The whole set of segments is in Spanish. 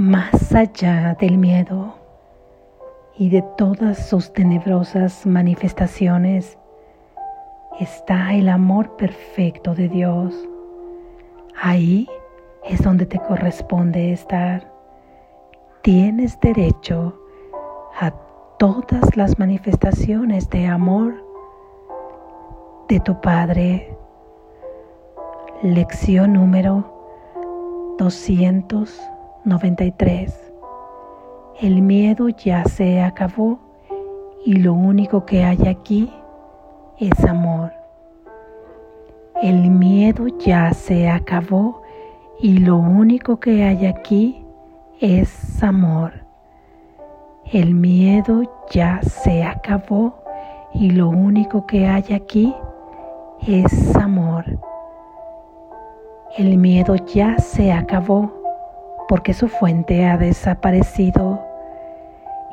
más allá del miedo y de todas sus tenebrosas manifestaciones está el amor perfecto de Dios. Ahí es donde te corresponde estar. Tienes derecho a todas las manifestaciones de amor de tu Padre. Lección número 293. El miedo ya se acabó y lo único que hay aquí es amor. El miedo ya se acabó y lo único que hay aquí es amor. El miedo ya se acabó y lo único que hay aquí es amor. El miedo ya se acabó porque su fuente ha desaparecido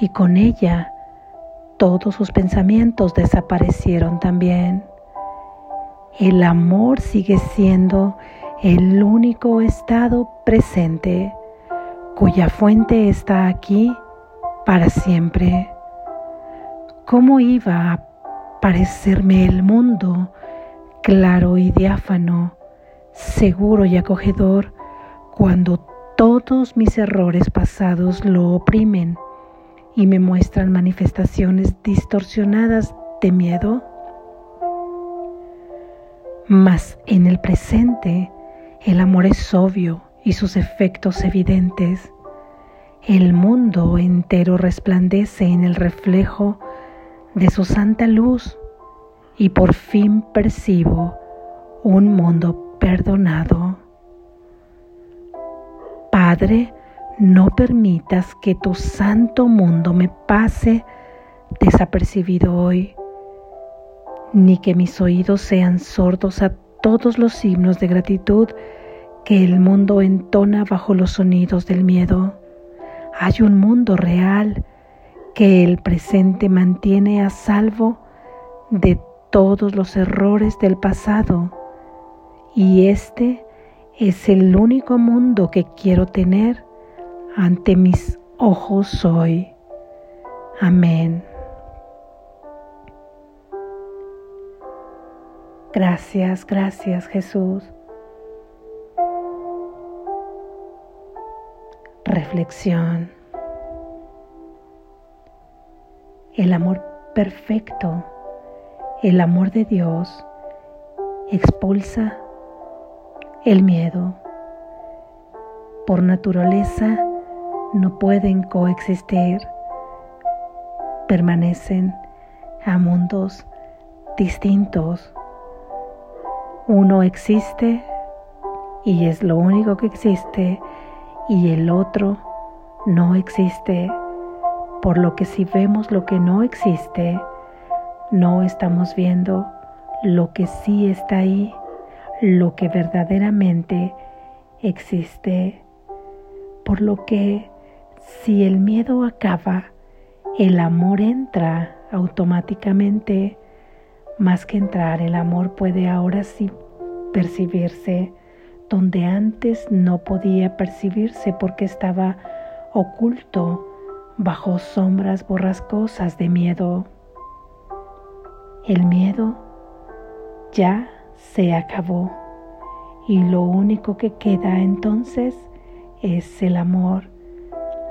y con ella todos sus pensamientos desaparecieron también. El amor sigue siendo el único estado presente cuya fuente está aquí para siempre. ¿Cómo iba a parecerme el mundo claro y diáfano, seguro y acogedor cuando todos mis errores pasados lo oprimen y me muestran manifestaciones distorsionadas de miedo? Mas en el presente el amor es obvio y sus efectos evidentes. El mundo entero resplandece en el reflejo de su santa luz y por fin percibo un mundo perdonado. Padre, no permitas que tu santo mundo me pase desapercibido hoy, ni que mis oídos sean sordos a todos los himnos de gratitud que el mundo entona bajo los sonidos del miedo. Hay un mundo real que el presente mantiene a salvo de todos los errores del pasado y este es el único mundo que quiero tener ante mis ojos hoy. Amén. Gracias, gracias Jesús. Reflexión. El amor perfecto, el amor de Dios, expulsa el miedo. Por naturaleza no pueden coexistir, permanecen a mundos distintos. Uno existe y es lo único que existe y el otro no existe, por lo que si vemos lo que no existe, no estamos viendo lo que sí está ahí, lo que verdaderamente existe. Por lo que si el miedo acaba, el amor entra automáticamente. Más que entrar, el amor puede ahora sí percibirse donde antes no podía percibirse porque estaba oculto bajo sombras borrascosas de miedo. El miedo ya se acabó. Y lo único que queda entonces es el amor.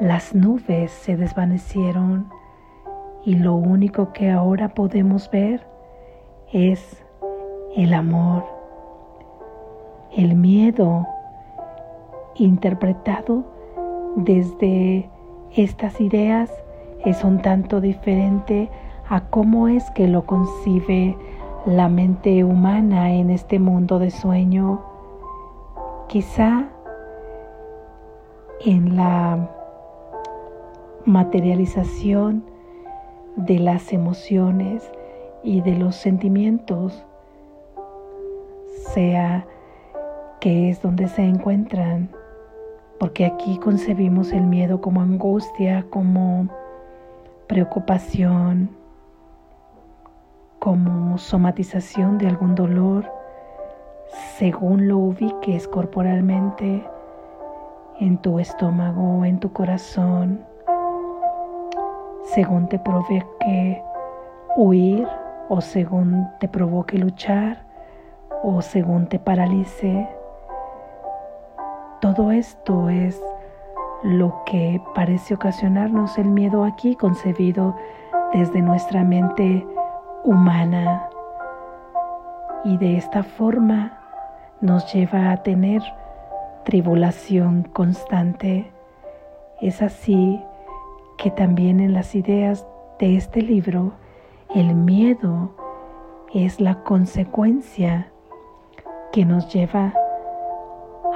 Las nubes se desvanecieron. Y lo único que ahora podemos ver es el amor. El miedo interpretado desde estas ideas es un tanto diferente a cómo es que lo concibe la mente humana en este mundo de sueño. Quizá en la materialización de las emociones y de los sentimientos sea que es donde se encuentran, porque aquí concebimos el miedo como angustia, como preocupación, como somatización de algún dolor, según lo ubiques corporalmente. en tu estómago, en tu corazón, según te provoque huir o según te provoque luchar o según te paralice. Todo esto es lo que parece ocasionarnos el miedo aquí, concebido desde nuestra mente humana. Y de esta forma nos lleva a tener tribulación constante. Es así que también en las ideas de este libro el miedo es la consecuencia que nos lleva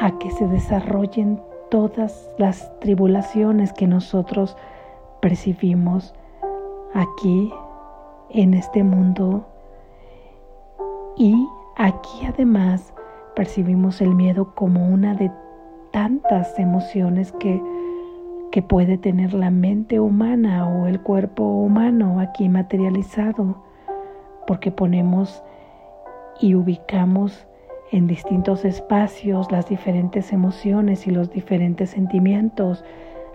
a que se desarrollen todas las tribulaciones que nosotros percibimos aquí en este mundo. Y aquí además percibimos el miedo como una de tantas emociones que, que puede tener la mente humana o el cuerpo humano aquí materializado, porque ponemos y ubicamos en distintos espacios las diferentes emociones y los diferentes sentimientos,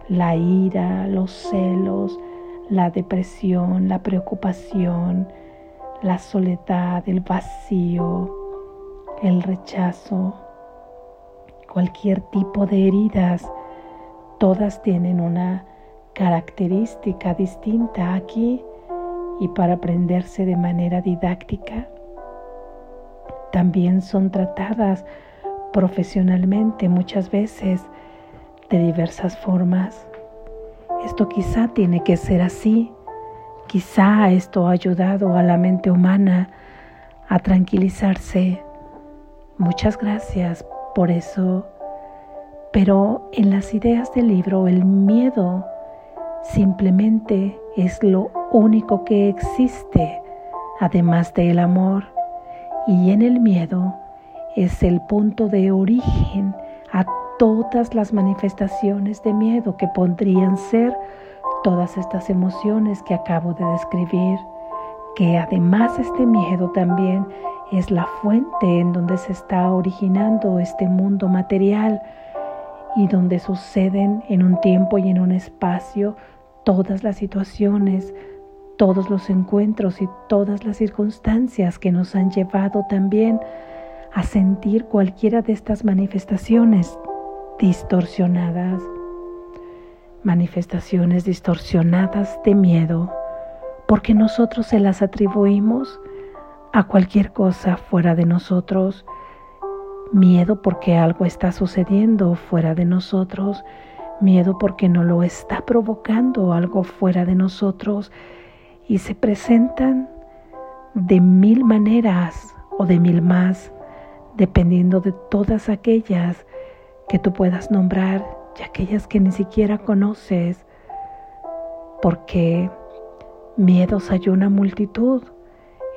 la ira, los celos, la depresión, la preocupación, la soledad, el vacío, el rechazo, cualquier tipo de heridas, todas tienen una característica distinta aquí y para aprenderse de manera didáctica también son tratadas profesionalmente muchas veces de diversas formas. Esto quizá tiene que ser así. Quizá esto ha ayudado a la mente humana a tranquilizarse Muchas gracias por eso. Pero en las ideas del libro el miedo simplemente es lo único que existe, además del amor. Y en el miedo es el punto de origen a todas las manifestaciones de miedo que podrían ser todas estas emociones que acabo de describir, que además este miedo también es la fuente en donde se está originando este mundo material y donde suceden en un tiempo y en un espacio todas las situaciones, todos los encuentros y todas las circunstancias que nos han llevado también a sentir cualquiera de estas manifestaciones distorsionadas, manifestaciones distorsionadas de miedo, porque nosotros se las atribuimos a cualquier cosa fuera de nosotros, miedo porque algo está sucediendo fuera de nosotros, miedo porque no lo está provocando algo fuera de nosotros y se presentan de mil maneras o de mil más, dependiendo de todas aquellas que tú puedas nombrar y aquellas que ni siquiera conoces, porque miedos hay una multitud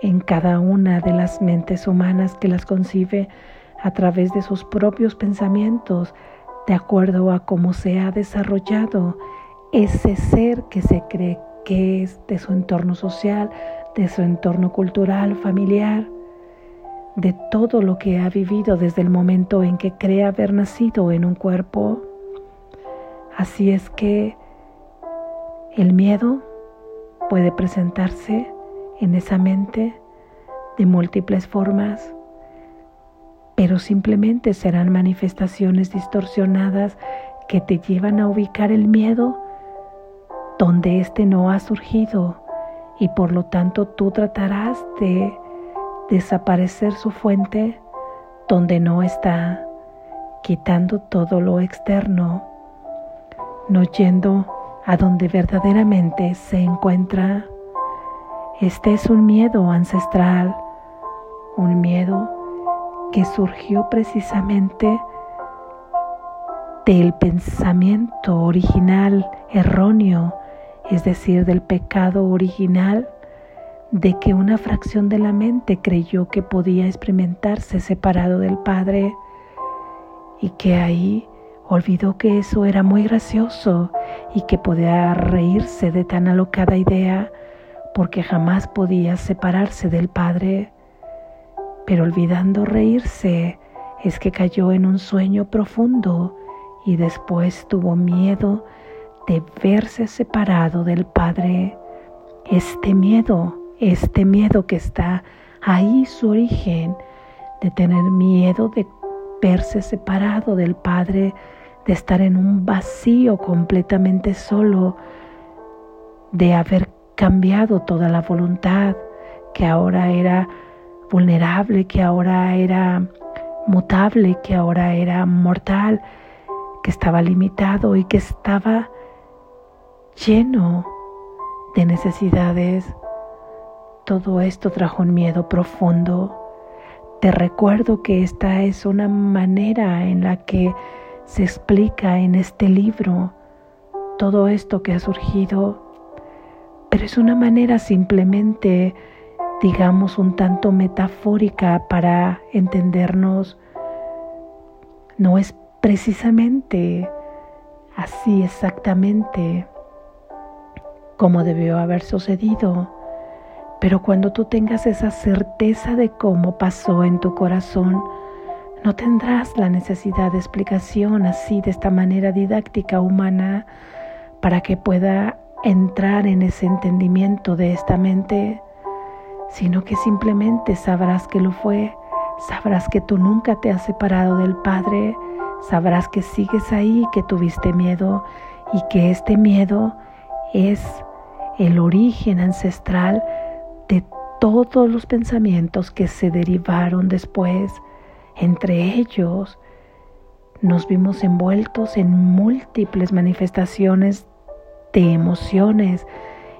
en cada una de las mentes humanas que las concibe a través de sus propios pensamientos, de acuerdo a cómo se ha desarrollado ese ser que se cree que es de su entorno social, de su entorno cultural, familiar, de todo lo que ha vivido desde el momento en que cree haber nacido en un cuerpo. Así es que el miedo puede presentarse en esa mente de múltiples formas, pero simplemente serán manifestaciones distorsionadas que te llevan a ubicar el miedo donde éste no ha surgido y por lo tanto tú tratarás de desaparecer su fuente donde no está, quitando todo lo externo, no yendo a donde verdaderamente se encuentra. Este es un miedo ancestral, un miedo que surgió precisamente del pensamiento original erróneo, es decir, del pecado original de que una fracción de la mente creyó que podía experimentarse separado del Padre y que ahí olvidó que eso era muy gracioso y que podía reírse de tan alocada idea porque jamás podía separarse del Padre, pero olvidando reírse es que cayó en un sueño profundo y después tuvo miedo de verse separado del Padre. Este miedo, este miedo que está ahí su origen, de tener miedo de verse separado del Padre, de estar en un vacío completamente solo, de haber cambiado toda la voluntad, que ahora era vulnerable, que ahora era mutable, que ahora era mortal, que estaba limitado y que estaba lleno de necesidades. Todo esto trajo un miedo profundo. Te recuerdo que esta es una manera en la que se explica en este libro todo esto que ha surgido, pero es una manera simplemente, digamos, un tanto metafórica para entendernos. No es precisamente así exactamente como debió haber sucedido. Pero cuando tú tengas esa certeza de cómo pasó en tu corazón, no tendrás la necesidad de explicación así de esta manera didáctica humana para que pueda entrar en ese entendimiento de esta mente, sino que simplemente sabrás que lo fue, sabrás que tú nunca te has separado del Padre, sabrás que sigues ahí, que tuviste miedo y que este miedo es el origen ancestral de todos los pensamientos que se derivaron después. Entre ellos nos vimos envueltos en múltiples manifestaciones de emociones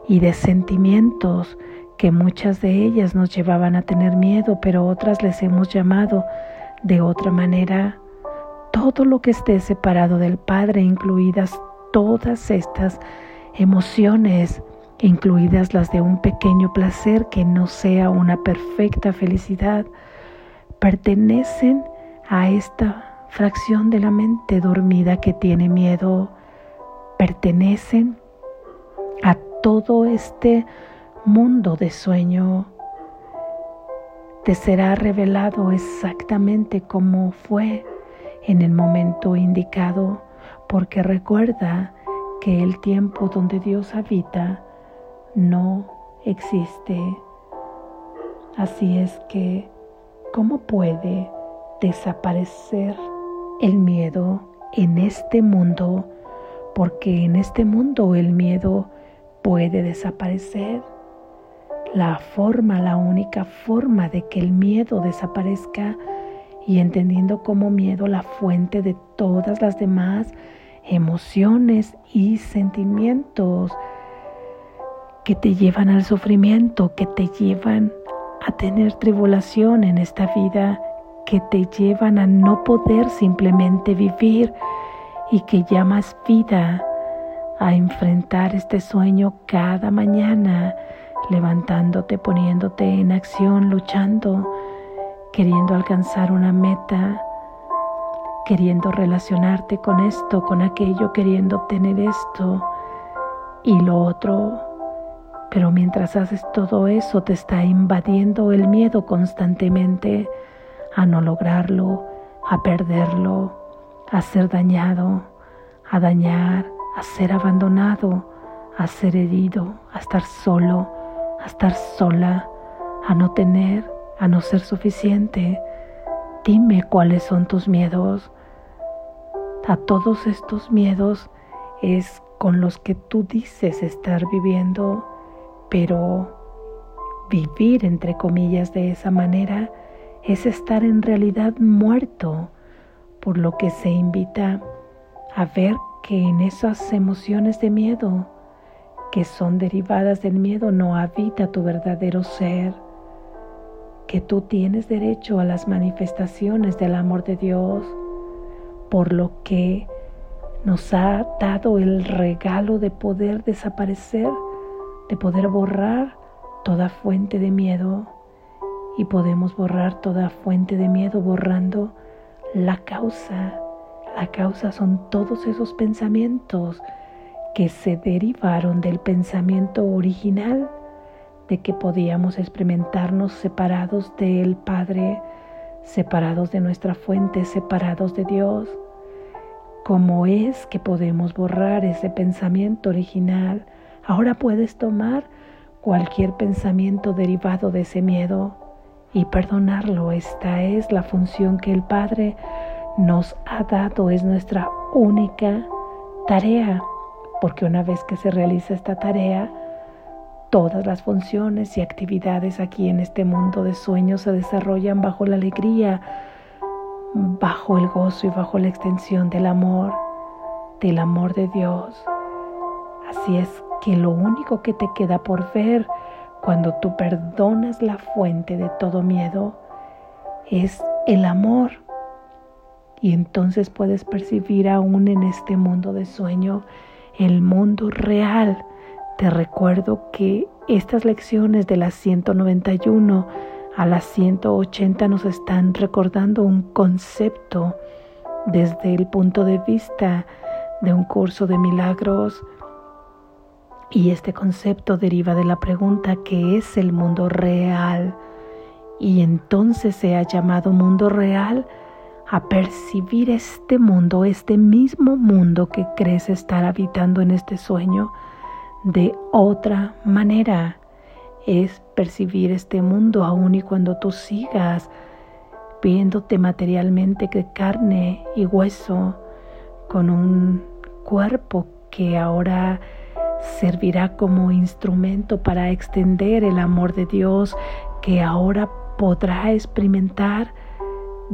y de sentimientos que muchas de ellas nos llevaban a tener miedo, pero otras les hemos llamado de otra manera. Todo lo que esté separado del Padre, incluidas todas estas emociones, incluidas las de un pequeño placer que no sea una perfecta felicidad, pertenecen a esta fracción de la mente dormida que tiene miedo, pertenecen a todo este mundo de sueño. Te será revelado exactamente como fue en el momento indicado, porque recuerda que el tiempo donde Dios habita no existe. Así es que, ¿cómo puede desaparecer el miedo en este mundo? Porque en este mundo el miedo puede desaparecer. La forma, la única forma de que el miedo desaparezca y entendiendo como miedo la fuente de todas las demás emociones y sentimientos que te llevan al sufrimiento, que te llevan a tener tribulación en esta vida, que te llevan a no poder simplemente vivir y que llamas vida a enfrentar este sueño cada mañana, levantándote, poniéndote en acción, luchando, queriendo alcanzar una meta, queriendo relacionarte con esto, con aquello, queriendo obtener esto y lo otro pero mientras haces todo eso te está invadiendo el miedo constantemente a no lograrlo, a perderlo, a ser dañado, a dañar, a ser abandonado, a ser herido, a estar solo, a estar sola, a no tener, a no ser suficiente. Dime cuáles son tus miedos. A todos estos miedos es con los que tú dices estar viviendo pero vivir, entre comillas, de esa manera es estar en realidad muerto, por lo que se invita a ver que en esas emociones de miedo, que son derivadas del miedo, no habita tu verdadero ser, que tú tienes derecho a las manifestaciones del amor de Dios, por lo que nos ha dado el regalo de poder desaparecer de poder borrar toda fuente de miedo y podemos borrar toda fuente de miedo borrando la causa. La causa son todos esos pensamientos que se derivaron del pensamiento original de que podíamos experimentarnos separados del Padre, separados de nuestra fuente, separados de Dios. cómo es que podemos borrar ese pensamiento original. Ahora puedes tomar cualquier pensamiento derivado de ese miedo y perdonarlo. Esta es la función que el Padre nos ha dado, es nuestra única tarea, porque una vez que se realiza esta tarea, todas las funciones y actividades aquí en este mundo de sueños se desarrollan bajo la alegría, bajo el gozo y bajo la extensión del amor, del amor de Dios. Así es que lo único que te queda por ver cuando tú perdonas la fuente de todo miedo es el amor. Y entonces puedes percibir aún en este mundo de sueño el mundo real. Te recuerdo que estas lecciones de las 191 a las 180 nos están recordando un concepto desde el punto de vista de un curso de milagros y este concepto deriva de la pregunta ¿qué es el mundo real? Y entonces se ha llamado mundo real a percibir este mundo, este mismo mundo que crees estar habitando en este sueño de otra manera. Es percibir este mundo aún y cuando tú sigas viéndote materialmente de carne y hueso con un cuerpo que ahora servirá como instrumento para extender el amor de Dios que ahora podrá experimentar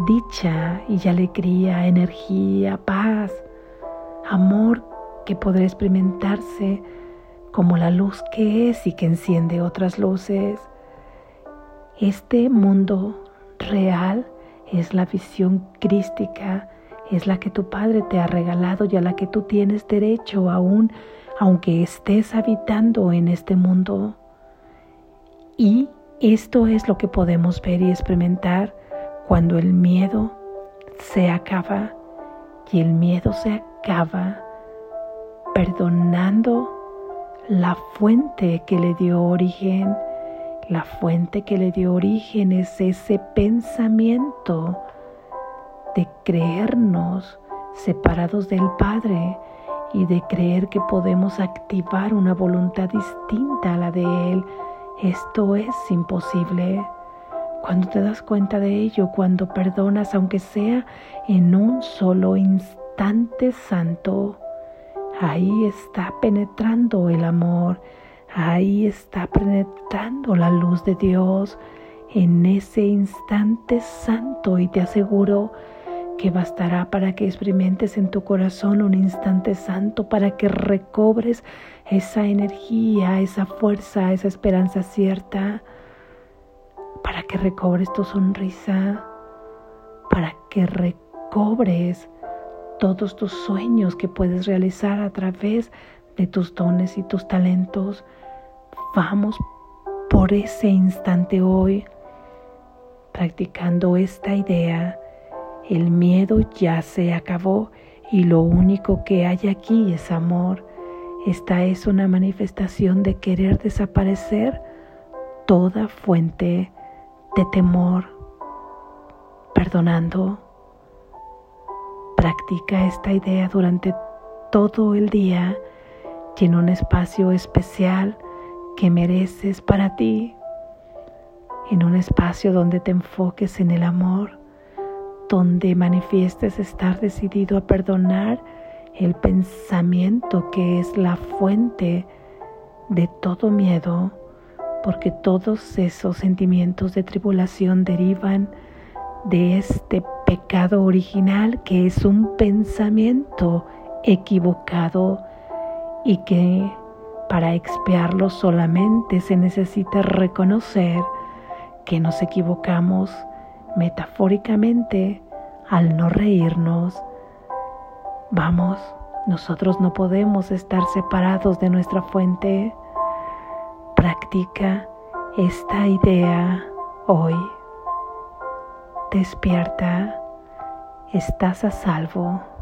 dicha y alegría, energía, paz, amor que podrá experimentarse como la luz que es y que enciende otras luces. Este mundo real es la visión crística, es la que tu Padre te ha regalado y a la que tú tienes derecho aún aunque estés habitando en este mundo. Y esto es lo que podemos ver y experimentar cuando el miedo se acaba y el miedo se acaba perdonando la fuente que le dio origen. La fuente que le dio origen es ese pensamiento de creernos separados del Padre, y de creer que podemos activar una voluntad distinta a la de Él. Esto es imposible. Cuando te das cuenta de ello, cuando perdonas, aunque sea en un solo instante santo, ahí está penetrando el amor, ahí está penetrando la luz de Dios en ese instante santo y te aseguro que bastará para que experimentes en tu corazón un instante santo, para que recobres esa energía, esa fuerza, esa esperanza cierta, para que recobres tu sonrisa, para que recobres todos tus sueños que puedes realizar a través de tus dones y tus talentos. Vamos por ese instante hoy, practicando esta idea el miedo ya se acabó y lo único que hay aquí es amor. Esta es una manifestación de querer desaparecer toda fuente de temor. Perdonando, practica esta idea durante todo el día y en un espacio especial que mereces para ti, en un espacio donde te enfoques en el amor donde manifiestes estar decidido a perdonar el pensamiento que es la fuente de todo miedo, porque todos esos sentimientos de tribulación derivan de este pecado original que es un pensamiento equivocado y que para expiarlo solamente se necesita reconocer que nos equivocamos metafóricamente al no reírnos. Vamos, nosotros no podemos estar separados de nuestra fuente. Practica esta idea hoy. Despierta, estás a salvo.